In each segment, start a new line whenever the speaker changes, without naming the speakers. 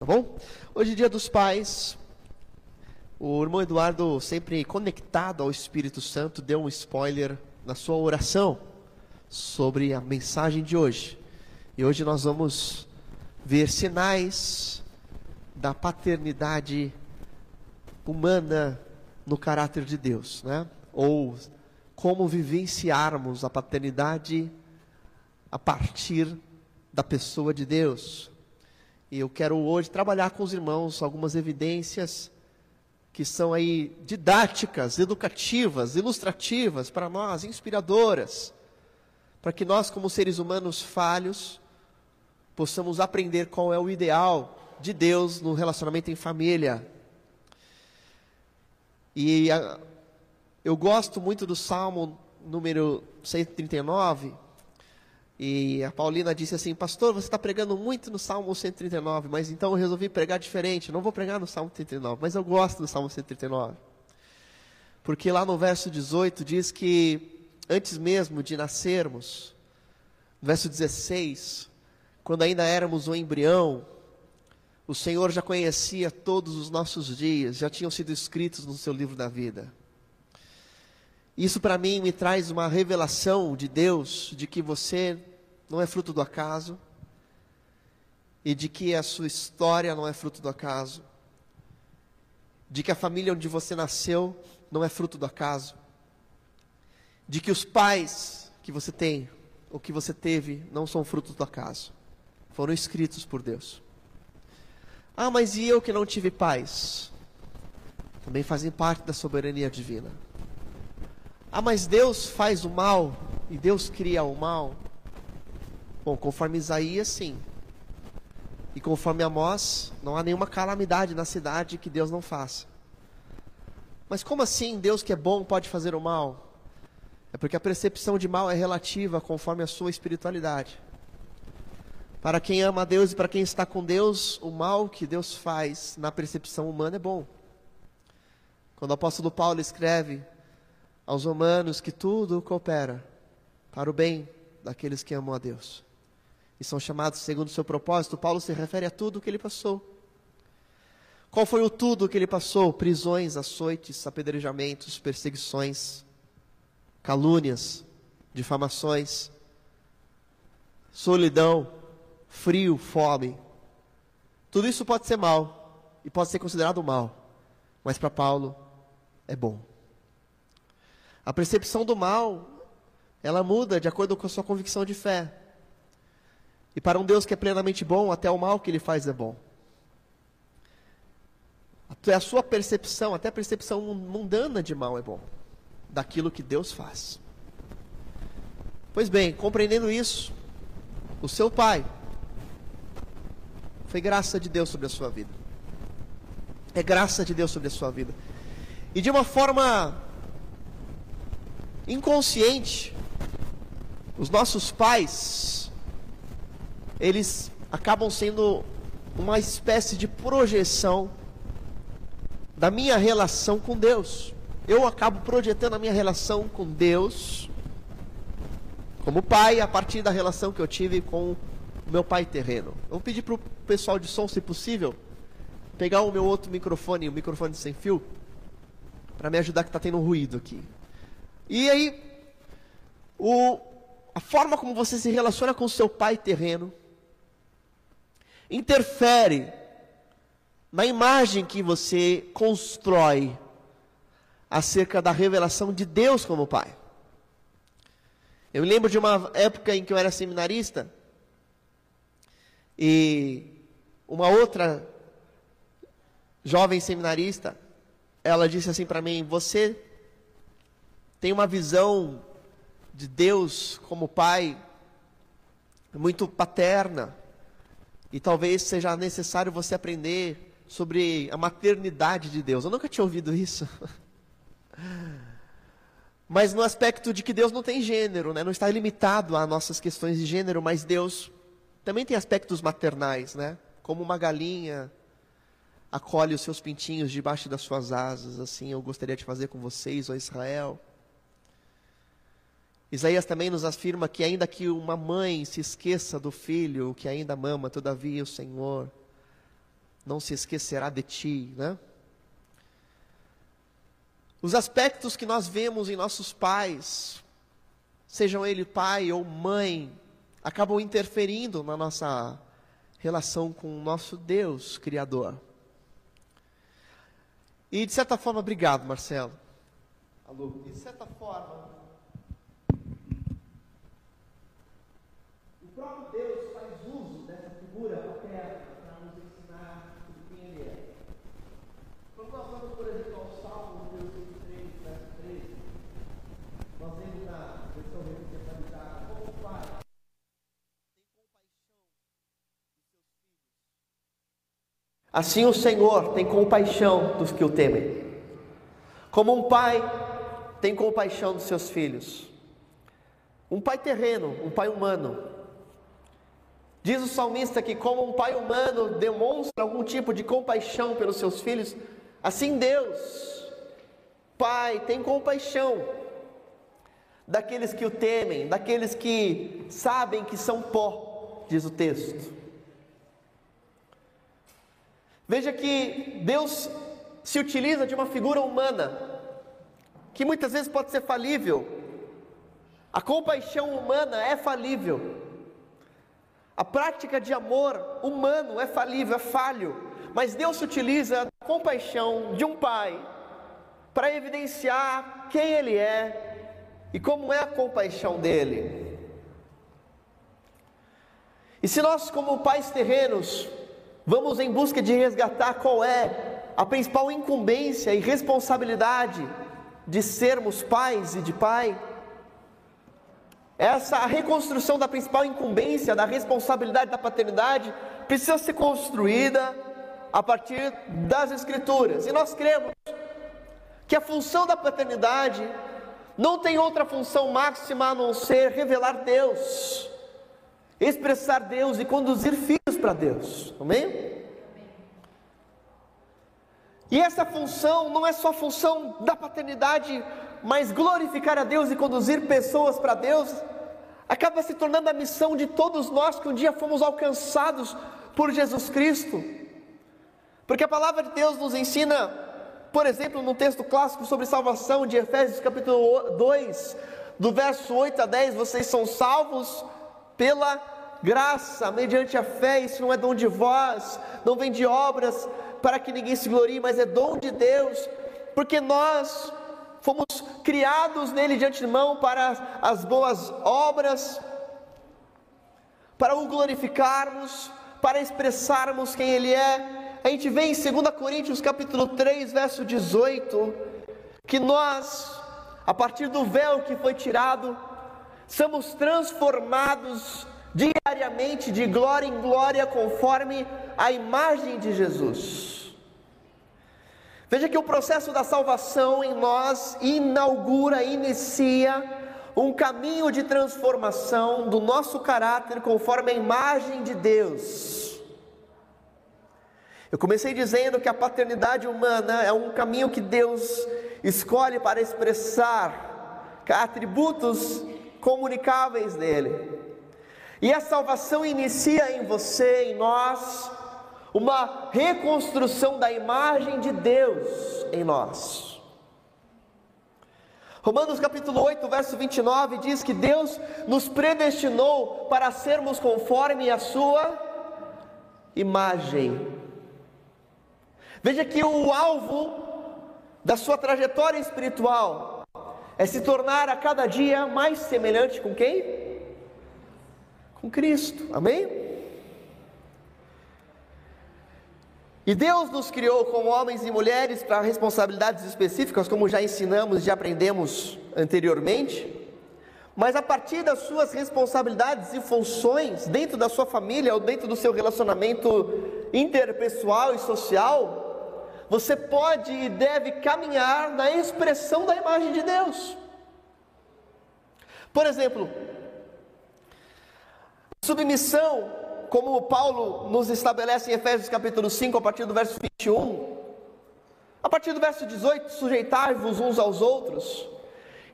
Tá bom? Hoje é dia dos pais. O irmão Eduardo, sempre conectado ao Espírito Santo, deu um spoiler na sua oração sobre a mensagem de hoje. E hoje nós vamos ver sinais da paternidade humana no caráter de Deus, né? Ou como vivenciarmos a paternidade a partir da pessoa de Deus. E eu quero hoje trabalhar com os irmãos algumas evidências que são aí didáticas, educativas, ilustrativas para nós, inspiradoras, para que nós, como seres humanos falhos, possamos aprender qual é o ideal de Deus no relacionamento em família. E a, eu gosto muito do Salmo número 139, e a Paulina disse assim: Pastor, você está pregando muito no Salmo 139, mas então eu resolvi pregar diferente. Não vou pregar no Salmo 139, mas eu gosto do Salmo 139. Porque lá no verso 18 diz que antes mesmo de nascermos, verso 16, quando ainda éramos um embrião, o Senhor já conhecia todos os nossos dias, já tinham sido escritos no seu livro da vida. Isso para mim me traz uma revelação de Deus de que você não é fruto do acaso e de que a sua história não é fruto do acaso, de que a família onde você nasceu não é fruto do acaso, de que os pais que você tem ou que você teve não são fruto do acaso, foram escritos por Deus. Ah, mas e eu que não tive pais? Também fazem parte da soberania divina. Ah, mas Deus faz o mal e Deus cria o mal. Bom, conforme Isaías, sim. E conforme Amós, não há nenhuma calamidade na cidade que Deus não faça. Mas como assim Deus que é bom pode fazer o mal? É porque a percepção de mal é relativa conforme a sua espiritualidade. Para quem ama Deus e para quem está com Deus, o mal que Deus faz na percepção humana é bom. Quando o apóstolo Paulo escreve aos romanos que tudo coopera para o bem daqueles que amam a Deus e são chamados segundo o seu propósito. Paulo se refere a tudo o que ele passou. Qual foi o tudo que ele passou? Prisões, açoites, apedrejamentos, perseguições, calúnias, difamações, solidão, frio, fome. Tudo isso pode ser mal e pode ser considerado mal, mas para Paulo é bom. A percepção do mal, ela muda de acordo com a sua convicção de fé. E para um Deus que é plenamente bom, até o mal que ele faz é bom. A sua percepção, até a percepção mundana de mal é bom, daquilo que Deus faz. Pois bem, compreendendo isso, o seu pai foi graça de Deus sobre a sua vida. É graça de Deus sobre a sua vida. E de uma forma inconsciente, os nossos pais, eles acabam sendo uma espécie de projeção da minha relação com Deus. Eu acabo projetando a minha relação com Deus como pai a partir da relação que eu tive com o meu pai terreno. Vou pedir para o pessoal de som, se possível, pegar o meu outro microfone, o microfone sem fio, para me ajudar que está tendo um ruído aqui. E aí, o, a forma como você se relaciona com seu pai terreno interfere na imagem que você constrói acerca da revelação de Deus como pai. Eu me lembro de uma época em que eu era seminarista e uma outra jovem seminarista, ela disse assim para mim: "Você tem uma visão de Deus como Pai muito paterna. E talvez seja necessário você aprender sobre a maternidade de Deus. Eu nunca tinha ouvido isso. Mas no aspecto de que Deus não tem gênero, né? não está limitado a nossas questões de gênero, mas Deus também tem aspectos maternais, né? Como uma galinha acolhe os seus pintinhos debaixo das suas asas, assim eu gostaria de fazer com vocês, ó Israel. Isaías também nos afirma que, ainda que uma mãe se esqueça do filho que ainda mama, todavia o Senhor não se esquecerá de ti, né? Os aspectos que nós vemos em nossos pais, sejam ele pai ou mãe, acabam interferindo na nossa relação com o nosso Deus Criador. E de certa forma, obrigado, Marcelo. Alô. E de certa forma, próprio Deus faz uso dessa figura paterna para nos ensinar o quem Ele é. Quando nós vamos, por exemplo, ao Salmo 23, verso 13, nós vemos na versão atualizada como o Pai Assim o Senhor tem compaixão dos que o temem. Como um pai tem compaixão dos seus filhos. Um pai terreno, um pai humano. Diz o salmista que, como um pai humano demonstra algum tipo de compaixão pelos seus filhos, assim Deus, Pai, tem compaixão daqueles que o temem, daqueles que sabem que são pó, diz o texto. Veja que Deus se utiliza de uma figura humana, que muitas vezes pode ser falível. A compaixão humana é falível. A prática de amor humano é falível, é falho. Mas Deus utiliza da compaixão de um pai para evidenciar quem Ele é e como é a compaixão dele. E se nós, como pais terrenos, Vamos em busca de resgatar qual é a principal incumbência e responsabilidade de sermos pais e de pai. Essa reconstrução da principal incumbência, da responsabilidade da paternidade, precisa ser construída a partir das Escrituras. E nós cremos que a função da paternidade não tem outra função máxima a não ser revelar Deus expressar Deus e conduzir filhos para Deus. Amém? E essa função não é só função da paternidade, mas glorificar a Deus e conduzir pessoas para Deus, acaba se tornando a missão de todos nós que um dia fomos alcançados por Jesus Cristo. Porque a palavra de Deus nos ensina, por exemplo, no texto clássico sobre salvação de Efésios capítulo 2, do verso 8 a 10, vocês são salvos pela graça, mediante a fé, isso não é dom de vós, não vem de obras para que ninguém se glorie, mas é dom de Deus, porque nós fomos criados nele de antemão para as boas obras, para o glorificarmos, para expressarmos quem ele é. A gente vê em 2 Coríntios capítulo 3, verso 18, que nós, a partir do véu que foi tirado, somos transformados diariamente de glória em glória, conforme a imagem de Jesus. Veja que o processo da salvação em nós inaugura, inicia um caminho de transformação do nosso caráter conforme a imagem de Deus. Eu comecei dizendo que a paternidade humana é um caminho que Deus escolhe para expressar atributos comunicáveis dele. E a salvação inicia em você, em nós, uma reconstrução da imagem de Deus em nós. Romanos capítulo 8, verso 29 diz que Deus nos predestinou para sermos conforme a sua imagem. Veja que o alvo da sua trajetória espiritual é se tornar a cada dia mais semelhante com quem? com Cristo. Amém? E Deus nos criou como homens e mulheres para responsabilidades específicas, como já ensinamos e já aprendemos anteriormente. Mas a partir das suas responsabilidades e funções dentro da sua família ou dentro do seu relacionamento interpessoal e social, você pode e deve caminhar na expressão da imagem de Deus. Por exemplo, Submissão, como Paulo nos estabelece em Efésios capítulo 5, a partir do verso 21. A partir do verso 18, sujeitai-vos uns aos outros.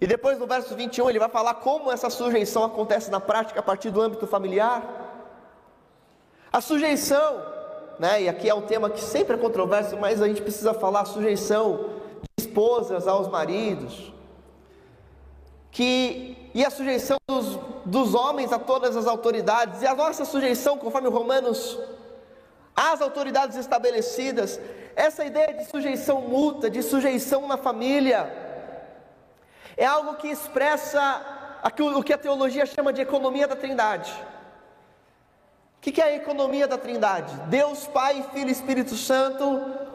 E depois no verso 21 ele vai falar como essa sujeição acontece na prática a partir do âmbito familiar. A sujeição né, e aqui é um tema que sempre é controverso, mas a gente precisa falar sujeição de esposas aos maridos, que e a sujeição dos, dos homens a todas as autoridades, e a nossa sujeição, conforme Romanos, às autoridades estabelecidas, essa ideia de sujeição mútua, de sujeição na família, é algo que expressa o que a teologia chama de economia da trindade. O que é a economia da trindade? Deus, Pai, Filho e Espírito Santo,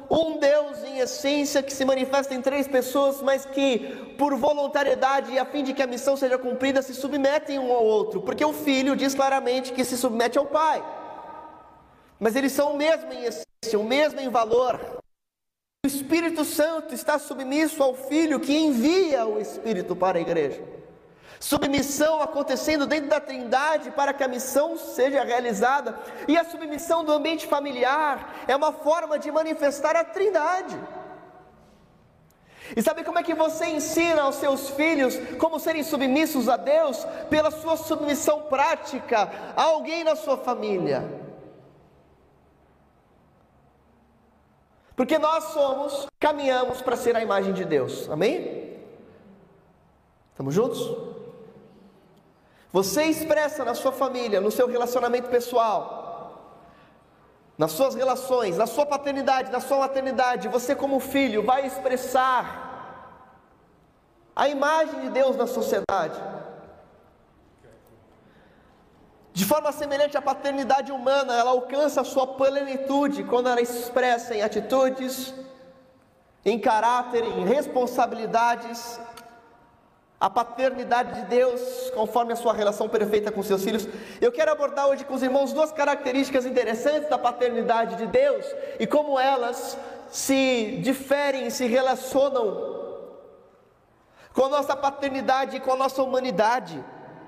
um Deus em essência que se manifesta em três pessoas, mas que, por voluntariedade e a fim de que a missão seja cumprida, se submetem um ao outro, porque o Filho diz claramente que se submete ao Pai, mas eles são o mesmo em essência, o mesmo em valor. O Espírito Santo está submisso ao Filho que envia o Espírito para a igreja. Submissão acontecendo dentro da Trindade para que a missão seja realizada. E a submissão do ambiente familiar é uma forma de manifestar a Trindade. E sabe como é que você ensina aos seus filhos como serem submissos a Deus? Pela sua submissão prática a alguém na sua família. Porque nós somos, caminhamos para ser a imagem de Deus. Amém? Estamos juntos? Você expressa na sua família, no seu relacionamento pessoal, nas suas relações, na sua paternidade, na sua maternidade, você como filho vai expressar a imagem de Deus na sociedade. De forma semelhante à paternidade humana, ela alcança a sua plenitude quando ela expressa em atitudes, em caráter, em responsabilidades, a paternidade de Deus, conforme a sua relação perfeita com seus filhos. Eu quero abordar hoje com os irmãos duas características interessantes da paternidade de Deus e como elas se diferem, se relacionam com a nossa paternidade e com a nossa humanidade,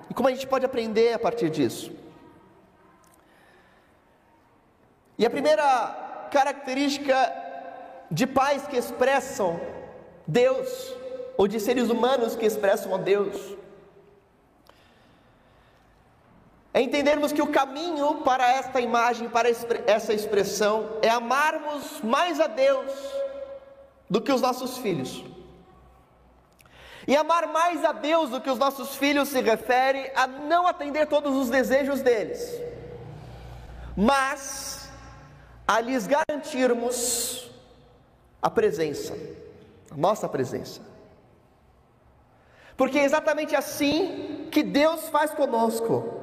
e como a gente pode aprender a partir disso. E a primeira característica de pais que expressam Deus ou de seres humanos que expressam a Deus. É entendermos que o caminho para esta imagem, para essa expressão, é amarmos mais a Deus do que os nossos filhos. E amar mais a Deus do que os nossos filhos se refere a não atender todos os desejos deles, mas a lhes garantirmos a presença, a nossa presença. Porque é exatamente assim que Deus faz conosco.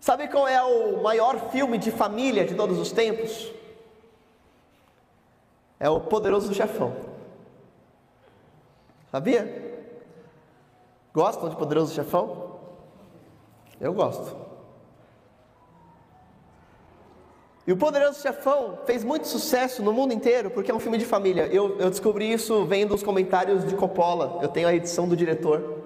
Sabe qual é o maior filme de família de todos os tempos? É o Poderoso Chefão. Sabia? Gostam de Poderoso Chefão? Eu gosto. E o Poderoso Chefão fez muito sucesso no mundo inteiro porque é um filme de família. Eu, eu descobri isso vendo os comentários de Coppola. Eu tenho a edição do diretor.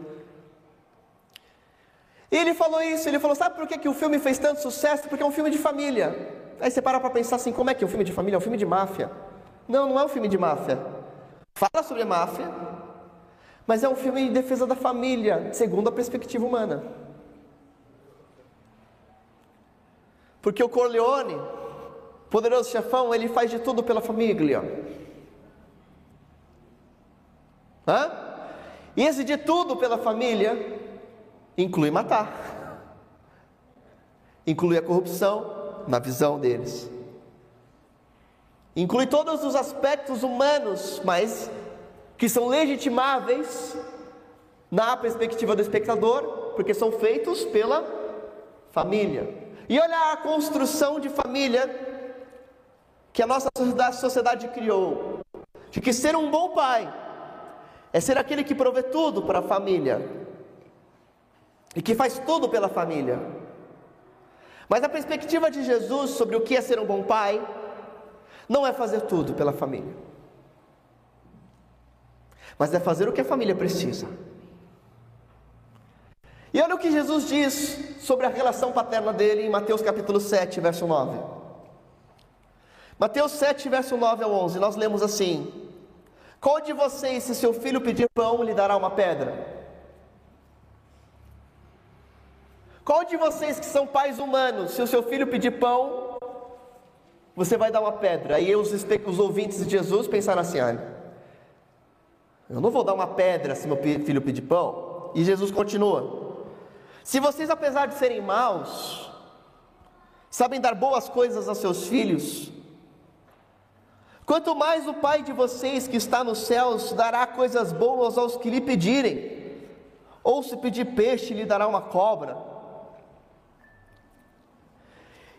E ele falou isso, ele falou, sabe por que, que o filme fez tanto sucesso? Porque é um filme de família. Aí você para para pensar assim, como é que é um filme de família? É um filme de máfia. Não, não é um filme de máfia. Fala sobre máfia, mas é um filme em defesa da família, segundo a perspectiva humana. Porque o Corleone, poderoso chefão, ele faz de tudo pela família. Hã? E esse de tudo pela família inclui matar, inclui a corrupção na visão deles, inclui todos os aspectos humanos, mas que são legitimáveis na perspectiva do espectador, porque são feitos pela família. E olha a construção de família que a nossa sociedade criou, de que ser um bom pai é ser aquele que provê tudo para a família e que faz tudo pela família. Mas a perspectiva de Jesus sobre o que é ser um bom pai não é fazer tudo pela família, mas é fazer o que a família precisa. E olha o que Jesus diz sobre a relação paterna dele em Mateus capítulo 7, verso 9. Mateus 7, verso 9 ao 11, nós lemos assim: Qual de vocês, se seu filho pedir pão, lhe dará uma pedra? Qual de vocês que são pais humanos, se o seu filho pedir pão, você vai dar uma pedra? Aí os, os ouvintes de Jesus pensaram assim: eu não vou dar uma pedra se meu filho pedir pão. E Jesus continua: Se vocês, apesar de serem maus, sabem dar boas coisas aos seus filhos, quanto mais o Pai de vocês que está nos céus dará coisas boas aos que lhe pedirem. Ou se pedir peixe, lhe dará uma cobra.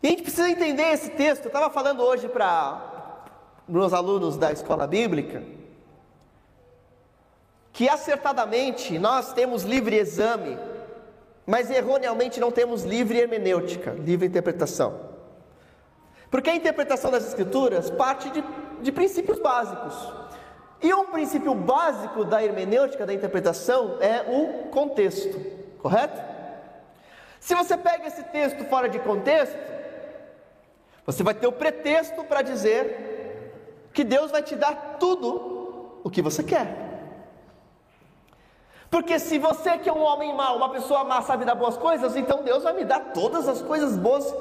E a gente precisa entender esse texto. Eu estava falando hoje para meus alunos da escola bíblica que acertadamente nós temos livre exame, mas erroneamente não temos livre hermenêutica, livre interpretação. Porque a interpretação das Escrituras parte de, de princípios básicos. E um princípio básico da hermenêutica, da interpretação, é o contexto, correto? Se você pega esse texto fora de contexto, você vai ter o pretexto para dizer que Deus vai te dar tudo o que você quer. Porque se você que é um homem mau, uma pessoa má, sabe dar boas coisas, então Deus vai me dar todas as coisas boas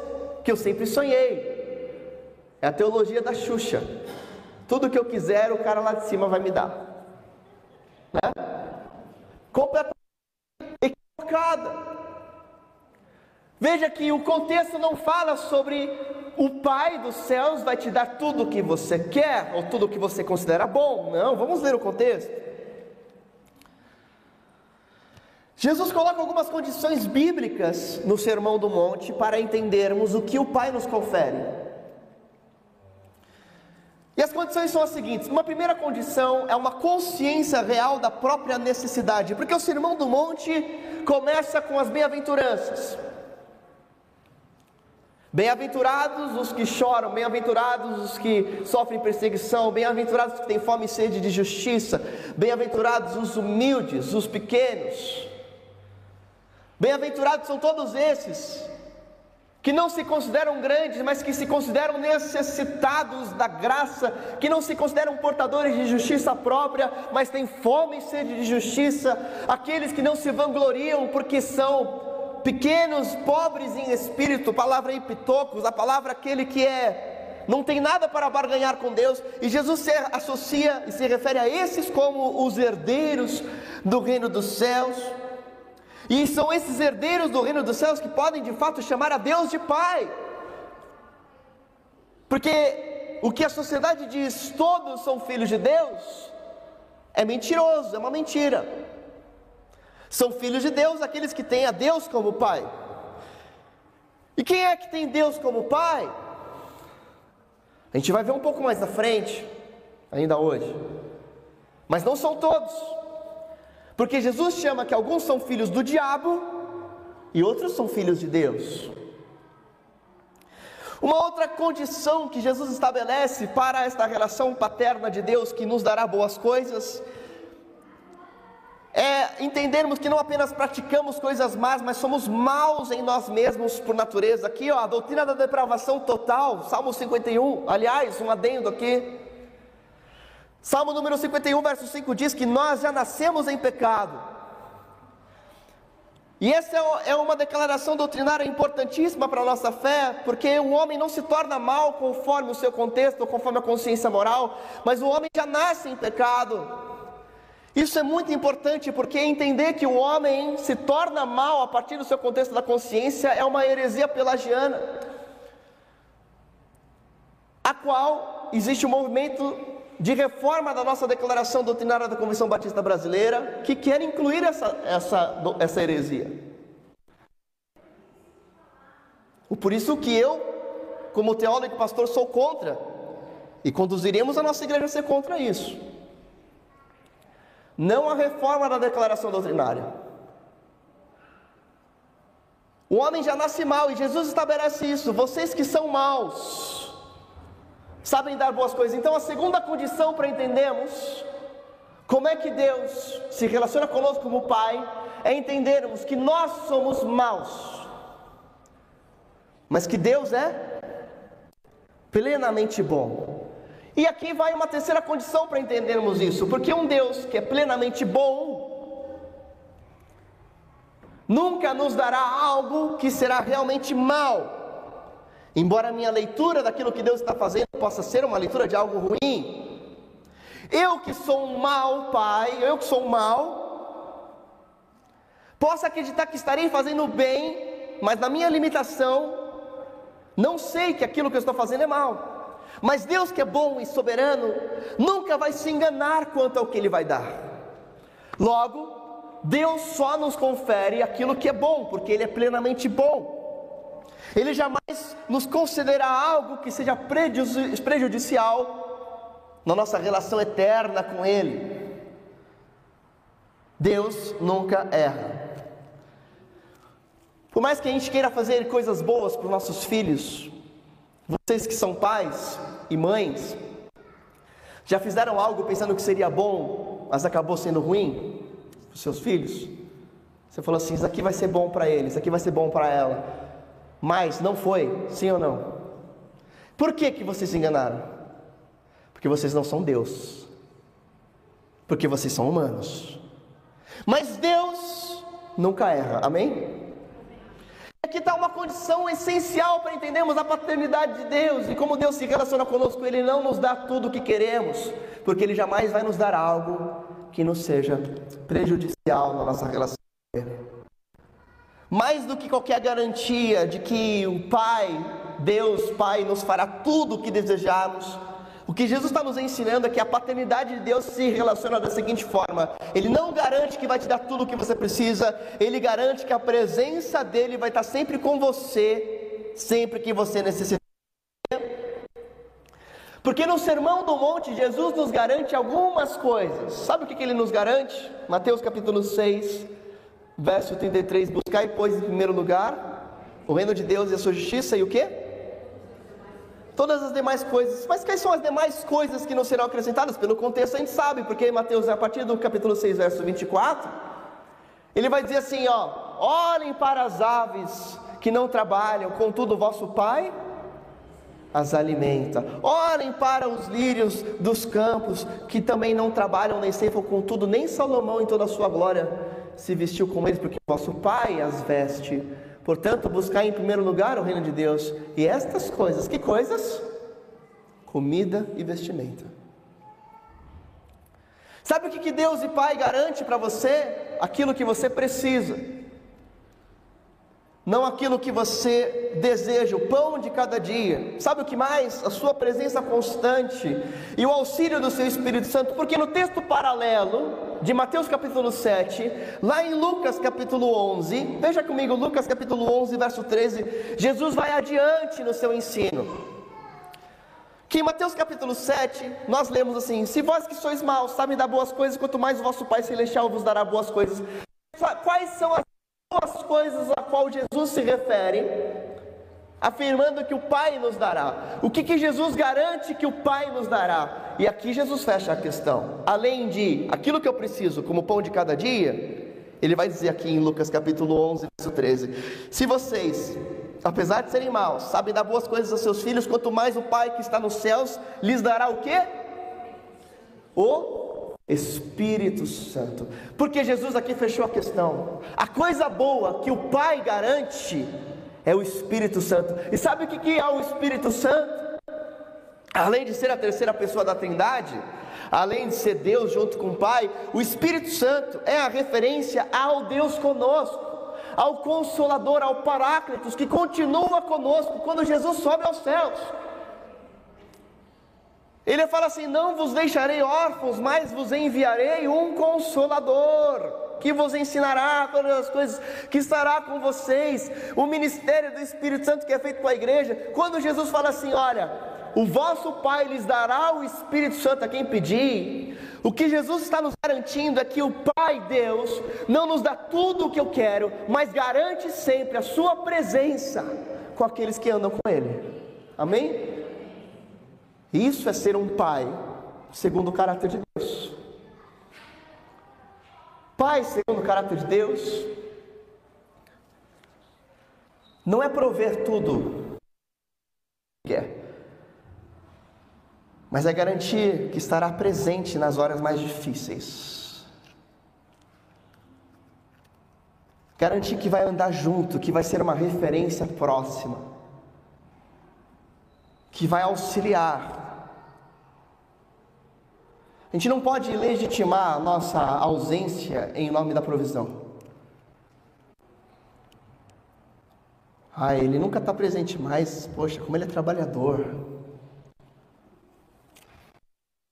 que eu sempre sonhei. É a teologia da Xuxa. Tudo que eu quiser, o cara lá de cima vai me dar. Né? Completamente equivocada. Veja que o contexto não fala sobre o Pai dos céus vai te dar tudo o que você quer ou tudo o que você considera bom. Não, vamos ler o contexto. Jesus coloca algumas condições bíblicas no Sermão do Monte para entendermos o que o Pai nos confere. E as condições são as seguintes: uma primeira condição é uma consciência real da própria necessidade, porque o Sermão do Monte começa com as bem-aventuranças. Bem-aventurados os que choram, bem-aventurados os que sofrem perseguição, bem-aventurados os que têm fome e sede de justiça, bem-aventurados os humildes, os pequenos. Bem-aventurados são todos esses que não se consideram grandes, mas que se consideram necessitados da graça, que não se consideram portadores de justiça própria, mas têm fome e sede de justiça, aqueles que não se vangloriam porque são pequenos, pobres em espírito, palavra epitocos, a palavra aquele que é não tem nada para barganhar com Deus, e Jesus se associa e se refere a esses como os herdeiros do reino dos céus. E são esses herdeiros do reino dos céus que podem de fato chamar a Deus de Pai. Porque o que a sociedade diz, todos são filhos de Deus, é mentiroso, é uma mentira. São filhos de Deus aqueles que têm a Deus como Pai. E quem é que tem Deus como Pai? A gente vai ver um pouco mais na frente, ainda hoje. Mas não são todos. Porque Jesus chama que alguns são filhos do diabo e outros são filhos de Deus. Uma outra condição que Jesus estabelece para esta relação paterna de Deus que nos dará boas coisas é entendermos que não apenas praticamos coisas más, mas somos maus em nós mesmos por natureza. Aqui, ó, a doutrina da depravação total, Salmo 51. Aliás, um adendo aqui. Salmo número 51, verso 5 diz que nós já nascemos em pecado. E essa é, é uma declaração doutrinária importantíssima para a nossa fé, porque o homem não se torna mal conforme o seu contexto, conforme a consciência moral, mas o homem já nasce em pecado. Isso é muito importante porque entender que o homem se torna mal a partir do seu contexto da consciência é uma heresia pelagiana, a qual existe um movimento de reforma da nossa declaração doutrinária da Convenção Batista Brasileira, que quer incluir essa, essa, essa heresia. Por isso que eu, como teólogo e pastor, sou contra, e conduziremos a nossa igreja a ser contra isso. Não a reforma da declaração doutrinária. O homem já nasce mal, e Jesus estabelece isso. Vocês que são maus, sabem dar boas coisas. Então, a segunda condição para entendermos como é que Deus se relaciona conosco como Pai é entendermos que nós somos maus, mas que Deus é plenamente bom. E aqui vai uma terceira condição para entendermos isso, porque um Deus que é plenamente bom nunca nos dará algo que será realmente mal. Embora a minha leitura daquilo que Deus está fazendo possa ser uma leitura de algo ruim, eu que sou um mau pai, eu que sou um mal, posso acreditar que estarei fazendo bem, mas na minha limitação, não sei que aquilo que eu estou fazendo é mal. Mas Deus que é bom e soberano, nunca vai se enganar quanto ao que Ele vai dar. Logo, Deus só nos confere aquilo que é bom, porque Ele é plenamente bom. Ele jamais nos concederá algo que seja prejudicial na nossa relação eterna com Ele. Deus nunca erra. Por mais que a gente queira fazer coisas boas para os nossos filhos, vocês que são pais e mães, já fizeram algo pensando que seria bom, mas acabou sendo ruim para os seus filhos? Você falou assim: Isso aqui vai ser bom para ele, isso aqui vai ser bom para ela mas não foi, sim ou não? Por que, que vocês se enganaram? Porque vocês não são Deus, porque vocês são humanos. Mas Deus nunca erra, amém? Aqui está uma condição essencial para entendermos a paternidade de Deus e como Deus se relaciona conosco. Ele não nos dá tudo o que queremos, porque Ele jamais vai nos dar algo que nos seja prejudicial na nossa relação com Ele mais do que qualquer garantia de que o Pai, Deus Pai, nos fará tudo o que desejamos, o que Jesus está nos ensinando é que a paternidade de Deus se relaciona da seguinte forma: Ele não garante que vai te dar tudo o que você precisa, Ele garante que a presença dele vai estar sempre com você, sempre que você necessitar. Porque no Sermão do Monte, Jesus nos garante algumas coisas. Sabe o que ele nos garante? Mateus capítulo 6, Verso 33: Buscai, pois, em primeiro lugar o reino de Deus e a sua justiça, e o que? Todas as demais coisas. Mas quais são as demais coisas que não serão acrescentadas? Pelo contexto a gente sabe, porque Mateus, a partir do capítulo 6, verso 24, ele vai dizer assim: ó, olhem para as aves que não trabalham, contudo o vosso Pai as alimenta. Olhem para os lírios dos campos, que também não trabalham nem ceifam, contudo, nem Salomão em toda a sua glória se vestiu como eles, porque vosso Pai as veste. Portanto, buscar em primeiro lugar o reino de Deus. E estas coisas, que coisas? Comida e vestimenta. Sabe o que Deus e Pai garante para você? Aquilo que você precisa não aquilo que você deseja, o pão de cada dia. Sabe o que mais? A sua presença constante e o auxílio do seu Espírito Santo, porque no texto paralelo de Mateus capítulo 7, lá em Lucas capítulo 11, veja comigo Lucas capítulo 11, verso 13, Jesus vai adiante no seu ensino. Que em Mateus capítulo 7, nós lemos assim: Se vós que sois maus sabem dar boas coisas, quanto mais o vosso Pai Celestial vos dará boas coisas. Quais são as as coisas a qual Jesus se refere, afirmando que o Pai nos dará. O que, que Jesus garante que o Pai nos dará? E aqui Jesus fecha a questão. Além de aquilo que eu preciso, como pão de cada dia, ele vai dizer aqui em Lucas capítulo 11, verso 13: Se vocês, apesar de serem maus, sabem dar boas coisas aos seus filhos, quanto mais o Pai que está nos céus lhes dará o quê? O Espírito Santo. Porque Jesus aqui fechou a questão. A coisa boa que o Pai garante é o Espírito Santo. E sabe o que é o Espírito Santo? Além de ser a terceira pessoa da Trindade, além de ser Deus junto com o Pai, o Espírito Santo é a referência ao Deus conosco, ao Consolador, ao Paráclitos, que continua conosco quando Jesus sobe aos céus. Ele fala assim: Não vos deixarei órfãos, mas vos enviarei um consolador que vos ensinará todas as coisas, que estará com vocês. O ministério do Espírito Santo que é feito com a igreja. Quando Jesus fala assim: Olha, o vosso Pai lhes dará o Espírito Santo a quem pedir. O que Jesus está nos garantindo é que o Pai Deus não nos dá tudo o que eu quero, mas garante sempre a Sua presença com aqueles que andam com Ele. Amém? Isso é ser um pai segundo o caráter de Deus. Pai segundo o caráter de Deus não é prover tudo que é, mas é garantir que estará presente nas horas mais difíceis. Garantir que vai andar junto, que vai ser uma referência próxima, que vai auxiliar. A gente não pode legitimar a nossa ausência em nome da provisão. Ah, ele nunca está presente mais. Poxa, como ele é trabalhador.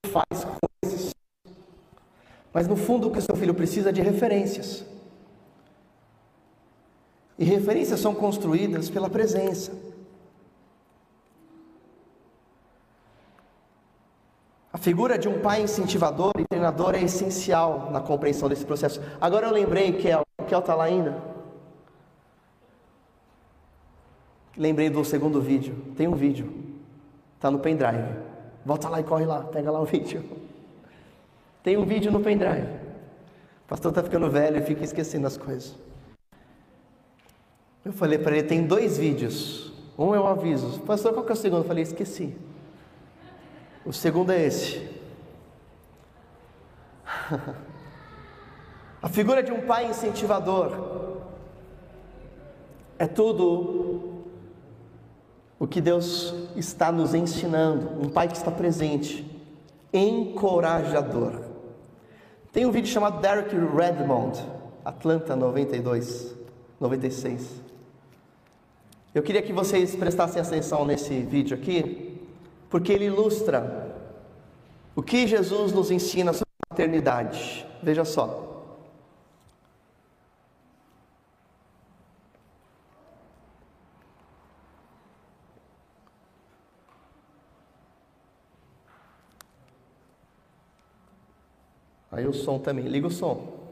Faz coisas. Mas no fundo, o que o seu filho precisa é de referências. E referências são construídas pela presença. Figura de um pai incentivador e treinador é essencial na compreensão desse processo. Agora eu lembrei, Kel, Kel está lá ainda? Lembrei do segundo vídeo. Tem um vídeo. Está no pendrive. Volta lá e corre lá. Pega lá o vídeo. Tem um vídeo no pendrive. O pastor está ficando velho e fica esquecendo as coisas. Eu falei para ele: tem dois vídeos. Um é o aviso. Pastor, qual que é o segundo? Eu falei: esqueci. O segundo é esse. A figura de um pai incentivador é tudo o que Deus está nos ensinando, um pai que está presente, encorajador. Tem um vídeo chamado Derek Redmond, Atlanta 92, 96. Eu queria que vocês prestassem atenção nesse vídeo aqui, porque ele ilustra o que Jesus nos ensina sobre a paternidade. Veja só. Aí o som também, liga o som.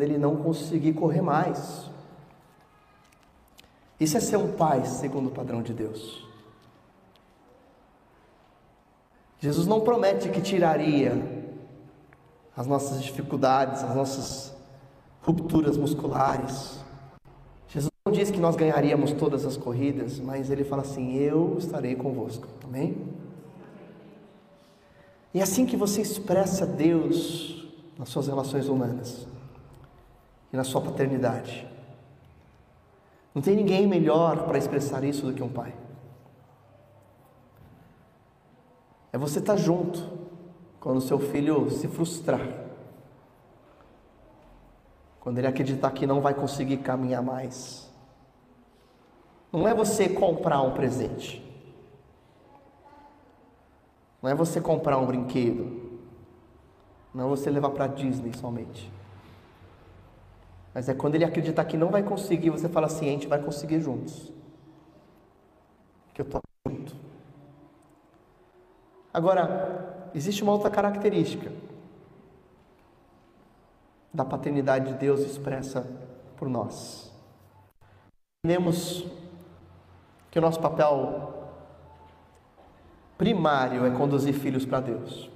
Quando ele não conseguir correr mais. Isso é ser um pai segundo o padrão de Deus. Jesus não promete que tiraria as nossas dificuldades, as nossas rupturas musculares. Jesus não diz que nós ganharíamos todas as corridas, mas ele fala assim: Eu estarei convosco. Amém? E é assim que você expressa Deus nas suas relações humanas e na sua paternidade. Não tem ninguém melhor para expressar isso do que um pai. É você estar junto quando seu filho se frustrar. Quando ele acreditar que não vai conseguir caminhar mais. Não é você comprar um presente. Não é você comprar um brinquedo. Não é você levar para Disney somente. Mas é quando ele acreditar que não vai conseguir, você fala assim: a gente vai conseguir juntos. Que eu estou junto. Agora, existe uma outra característica da paternidade de Deus expressa por nós. Entendemos que o nosso papel primário é conduzir filhos para Deus.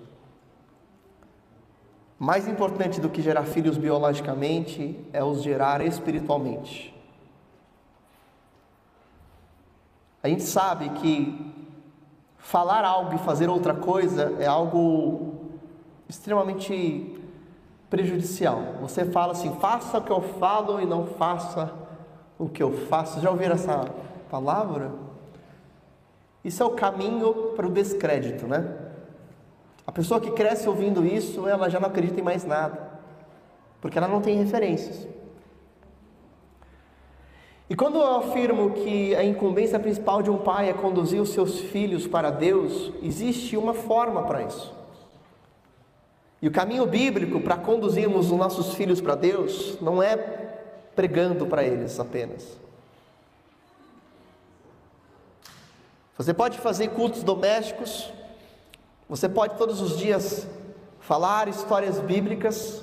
Mais importante do que gerar filhos biologicamente é os gerar espiritualmente. A gente sabe que falar algo e fazer outra coisa é algo extremamente prejudicial. Você fala assim: faça o que eu falo e não faça o que eu faço. Já ouviram essa palavra? Isso é o caminho para o descrédito, né? A pessoa que cresce ouvindo isso, ela já não acredita em mais nada, porque ela não tem referências. E quando eu afirmo que a incumbência principal de um pai é conduzir os seus filhos para Deus, existe uma forma para isso. E o caminho bíblico para conduzirmos os nossos filhos para Deus não é pregando para eles apenas. Você pode fazer cultos domésticos, você pode todos os dias falar histórias bíblicas,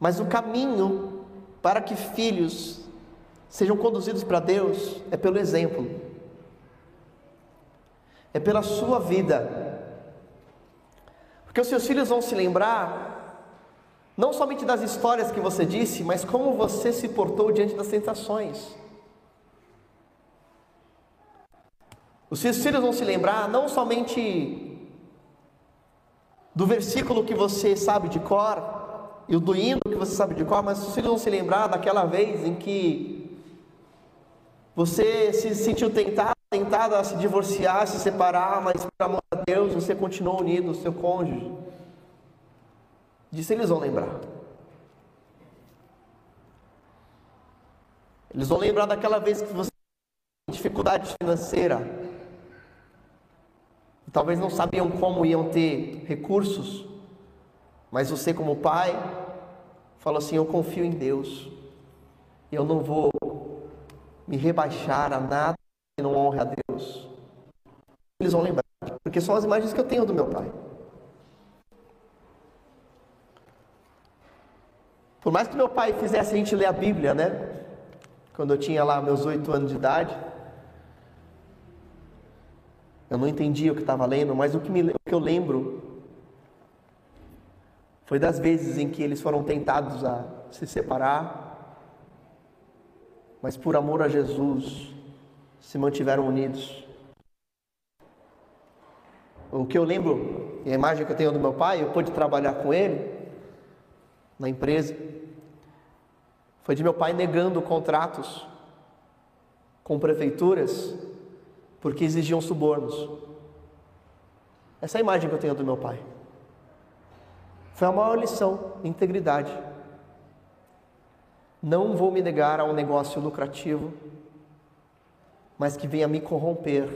mas o caminho para que filhos sejam conduzidos para Deus é pelo exemplo, é pela sua vida, porque os seus filhos vão se lembrar não somente das histórias que você disse, mas como você se portou diante das tentações. Os seus filhos vão se lembrar não somente do versículo que você sabe de cor e do hino que você sabe de cor, mas os filhos vão se lembrar daquela vez em que você se sentiu tentado, tentado a se divorciar, se separar, mas por amor a Deus você continuou unido ao seu cônjuge. Disso eles vão lembrar. Eles vão lembrar daquela vez que você dificuldade financeira, Talvez não sabiam como iam ter recursos, mas você, como pai, falou assim: Eu confio em Deus, eu não vou me rebaixar a nada que não honre a Deus. Eles vão lembrar, porque são as imagens que eu tenho do meu pai. Por mais que meu pai fizesse a gente ler a Bíblia, né? Quando eu tinha lá meus oito anos de idade, eu não entendia o que estava lendo, mas o que, me, o que eu lembro foi das vezes em que eles foram tentados a se separar, mas por amor a Jesus se mantiveram unidos. O que eu lembro, e a imagem que eu tenho do meu pai, eu pude trabalhar com ele na empresa, foi de meu pai negando contratos com prefeituras porque exigiam subornos. Essa é a imagem que eu tenho do meu pai. Foi a maior lição, integridade. Não vou me negar a um negócio lucrativo, mas que venha me corromper.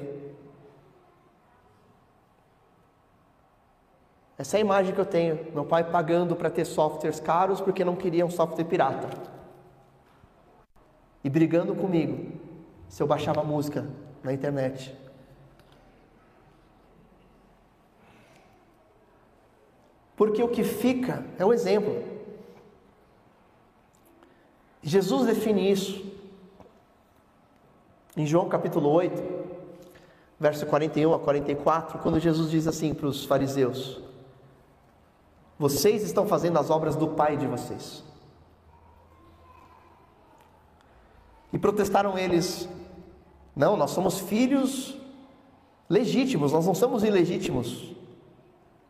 Essa é a imagem que eu tenho. Meu pai pagando para ter softwares caros porque não queria um software pirata. E brigando comigo se eu baixava música na internet. Porque o que fica é o exemplo. Jesus define isso em João capítulo 8, verso 41 a 44, quando Jesus diz assim para os fariseus: Vocês estão fazendo as obras do Pai de vocês. E protestaram eles: Não, nós somos filhos legítimos, nós não somos ilegítimos.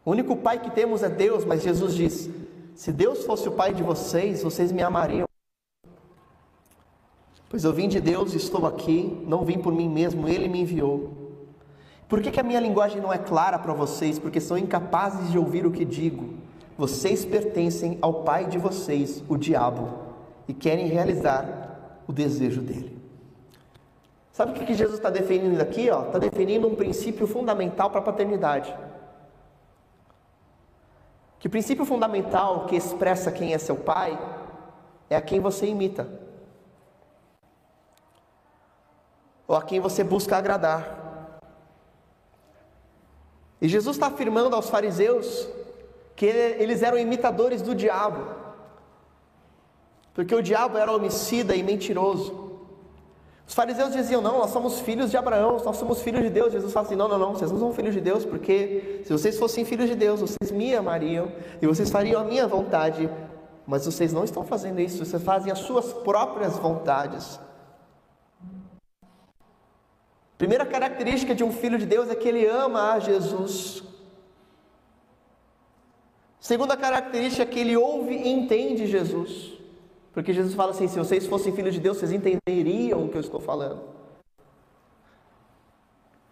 O único pai que temos é Deus, mas Jesus diz: Se Deus fosse o pai de vocês, vocês me amariam. Pois eu vim de Deus estou aqui, não vim por mim mesmo, Ele me enviou. Por que, que a minha linguagem não é clara para vocês? Porque são incapazes de ouvir o que digo. Vocês pertencem ao pai de vocês, o diabo, e querem realizar o desejo dele. Sabe o que, Jesus está definindo aqui? Está definindo um princípio fundamental para a paternidade. Que princípio fundamental que expressa quem é seu pai é a quem você imita. Ou a quem você busca agradar. E Jesus está afirmando aos fariseus que eles eram imitadores do diabo, porque o diabo era homicida e mentiroso. Os fariseus diziam: Não, nós somos filhos de Abraão, nós somos filhos de Deus. Jesus fala assim: Não, não, não, vocês não são filhos de Deus, porque se vocês fossem filhos de Deus, vocês me amariam e vocês fariam a minha vontade, mas vocês não estão fazendo isso, vocês fazem as suas próprias vontades. Primeira característica de um filho de Deus é que ele ama a Jesus. Segunda característica é que ele ouve e entende Jesus. Porque Jesus fala assim: se vocês fossem filhos de Deus, vocês entenderiam o que eu estou falando.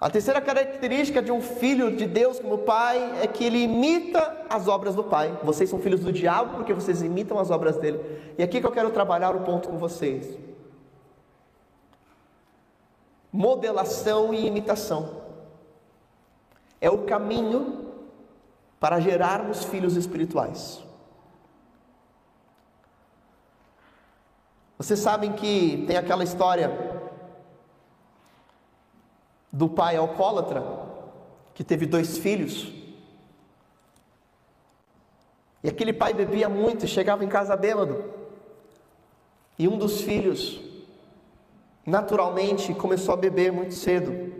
A terceira característica de um filho de Deus como pai é que ele imita as obras do pai. Vocês são filhos do diabo porque vocês imitam as obras dele. E aqui que eu quero trabalhar o ponto com vocês modelação e imitação. É o caminho para gerarmos filhos espirituais. Vocês sabem que tem aquela história do pai alcoólatra que teve dois filhos. E aquele pai bebia muito e chegava em casa bêbado. E um dos filhos naturalmente começou a beber muito cedo.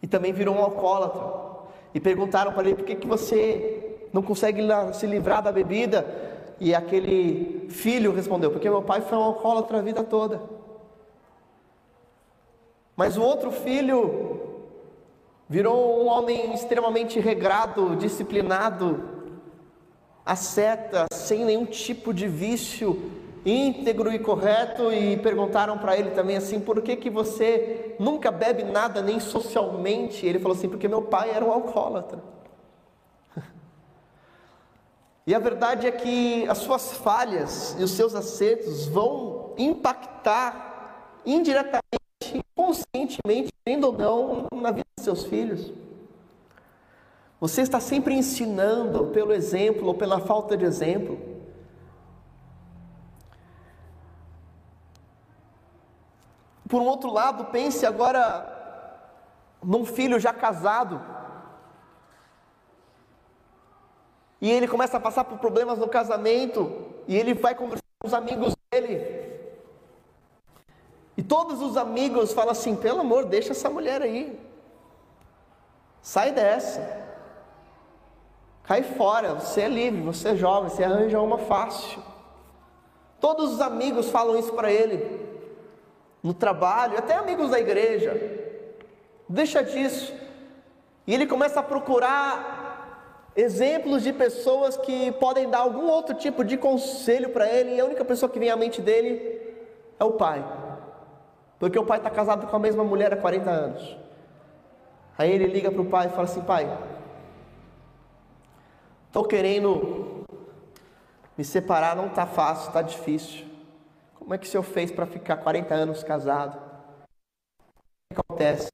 E também virou um alcoólatra. E perguntaram para ele: por que, que você não consegue se livrar da bebida? E aquele filho respondeu: porque meu pai foi um alcoólatra a vida toda. Mas o outro filho virou um homem extremamente regrado, disciplinado, asceta, sem nenhum tipo de vício, íntegro e correto e perguntaram para ele também assim: por que, que você nunca bebe nada nem socialmente? Ele falou assim: porque meu pai era um alcoólatra. E a verdade é que as suas falhas e os seus acertos vão impactar indiretamente, conscientemente, ainda ou não, na vida dos seus filhos. Você está sempre ensinando pelo exemplo ou pela falta de exemplo. Por um outro lado, pense agora num filho já casado. E ele começa a passar por problemas no casamento. E ele vai conversar com os amigos dele. E todos os amigos falam assim: pelo amor, deixa essa mulher aí. Sai dessa. Cai fora, você é livre, você é jovem, você arranja uma fácil. Todos os amigos falam isso para ele no trabalho, até amigos da igreja. Deixa disso. E ele começa a procurar exemplos de pessoas que podem dar algum outro tipo de conselho para ele, e a única pessoa que vem à mente dele é o pai. Porque o pai está casado com a mesma mulher há 40 anos. Aí ele liga para o pai e fala assim: Pai, estou querendo me separar, não está fácil, está difícil. Como é que o senhor fez para ficar 40 anos casado? O que acontece?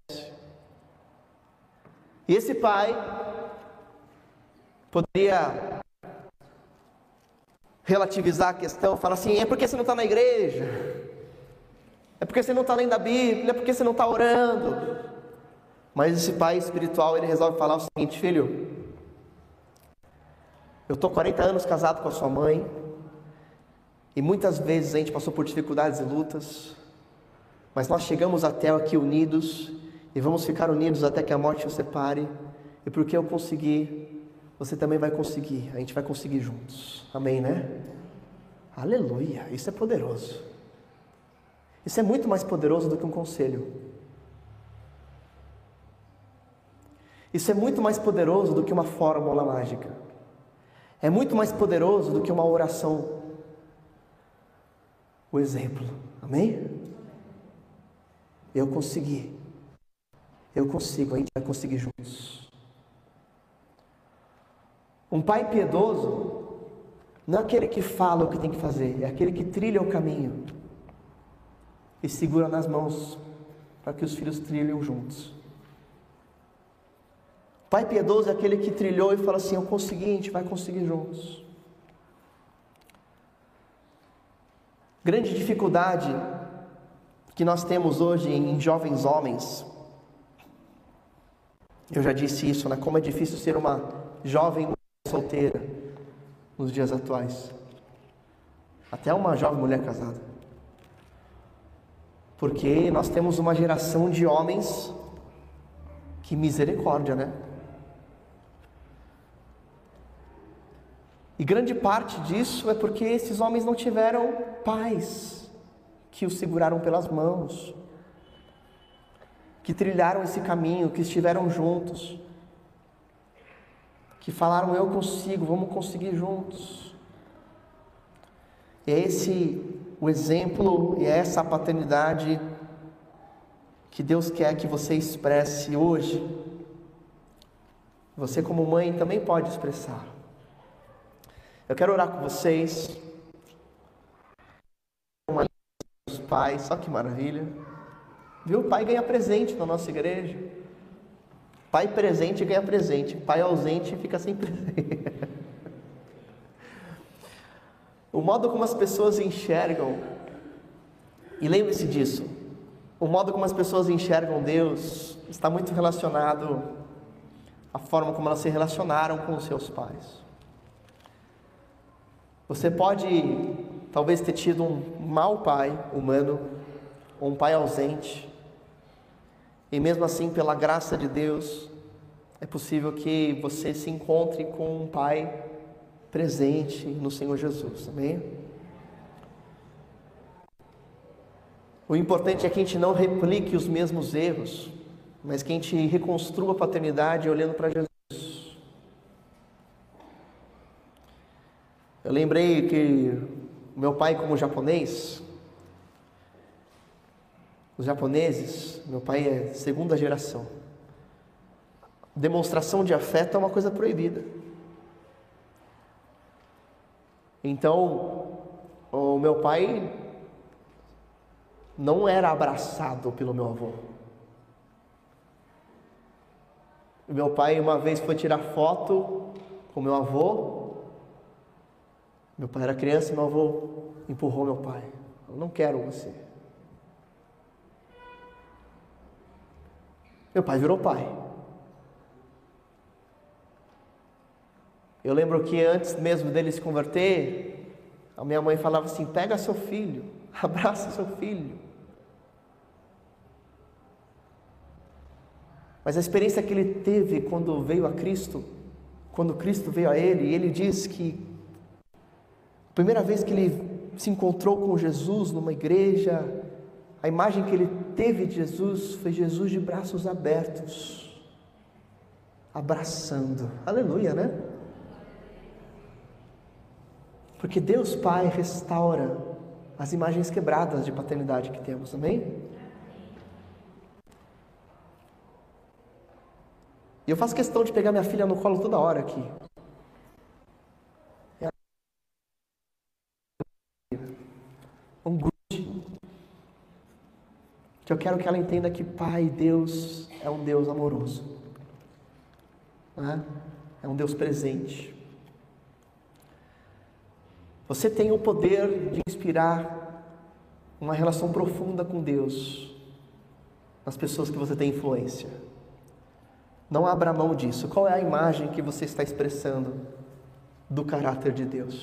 E esse pai poderia relativizar a questão, falar assim: é porque você não está na igreja, é porque você não está lendo a Bíblia, é porque você não está orando. Mas esse pai espiritual ele resolve falar o seguinte: filho, eu estou 40 anos casado com a sua mãe, E muitas vezes a gente passou por dificuldades e lutas, mas nós chegamos até aqui unidos e vamos ficar unidos até que a morte os separe. E porque eu consegui, você também vai conseguir. A gente vai conseguir juntos. Amém, né? Aleluia! Isso é poderoso. Isso é muito mais poderoso do que um conselho. Isso é muito mais poderoso do que uma fórmula mágica. É muito mais poderoso do que uma oração. O exemplo. Amém? Eu consegui. Eu consigo, a gente vai conseguir juntos. Um pai piedoso não é aquele que fala o que tem que fazer, é aquele que trilha o caminho e segura nas mãos para que os filhos trilhem juntos. Pai piedoso é aquele que trilhou e fala assim: Eu consegui, a gente vai conseguir juntos. Grande dificuldade que nós temos hoje em jovens homens. Eu já disse isso, né? Como é difícil ser uma jovem solteira nos dias atuais. Até uma jovem mulher casada. Porque nós temos uma geração de homens que misericórdia, né? E grande parte disso é porque esses homens não tiveram pais que os seguraram pelas mãos, que trilharam esse caminho, que estiveram juntos, que falaram: Eu consigo, vamos conseguir juntos. E é esse o exemplo e é essa paternidade que Deus quer que você expresse hoje. Você, como mãe, também pode expressar. Eu quero orar com vocês. Os pais, olha que maravilha. Viu? O pai ganha presente na nossa igreja. Pai presente ganha presente. Pai ausente fica sem presente. o modo como as pessoas enxergam, e lembre-se disso, o modo como as pessoas enxergam Deus está muito relacionado à forma como elas se relacionaram com os seus pais. Você pode talvez ter tido um mau pai humano, ou um pai ausente, e mesmo assim, pela graça de Deus, é possível que você se encontre com um pai presente no Senhor Jesus, amém? O importante é que a gente não replique os mesmos erros, mas que a gente reconstrua a paternidade olhando para Jesus. Eu lembrei que meu pai, como japonês, os japoneses, meu pai é segunda geração. Demonstração de afeto é uma coisa proibida. Então, o meu pai não era abraçado pelo meu avô. Meu pai uma vez foi tirar foto com meu avô meu pai era criança e meu avô empurrou meu pai. Eu não quero você. Meu pai virou pai. Eu lembro que antes mesmo dele se converter, a minha mãe falava assim: pega seu filho, abraça seu filho. Mas a experiência que ele teve quando veio a Cristo, quando Cristo veio a ele, ele diz que a primeira vez que ele se encontrou com Jesus numa igreja, a imagem que ele teve Jesus foi Jesus de braços abertos, abraçando. Aleluia, né? Porque Deus Pai restaura as imagens quebradas de paternidade que temos, amém? E eu faço questão de pegar minha filha no colo toda hora aqui. Que eu quero que ela entenda que Pai, Deus, é um Deus amoroso. Né? É um Deus presente. Você tem o poder de inspirar uma relação profunda com Deus nas pessoas que você tem influência. Não abra mão disso. Qual é a imagem que você está expressando do caráter de Deus?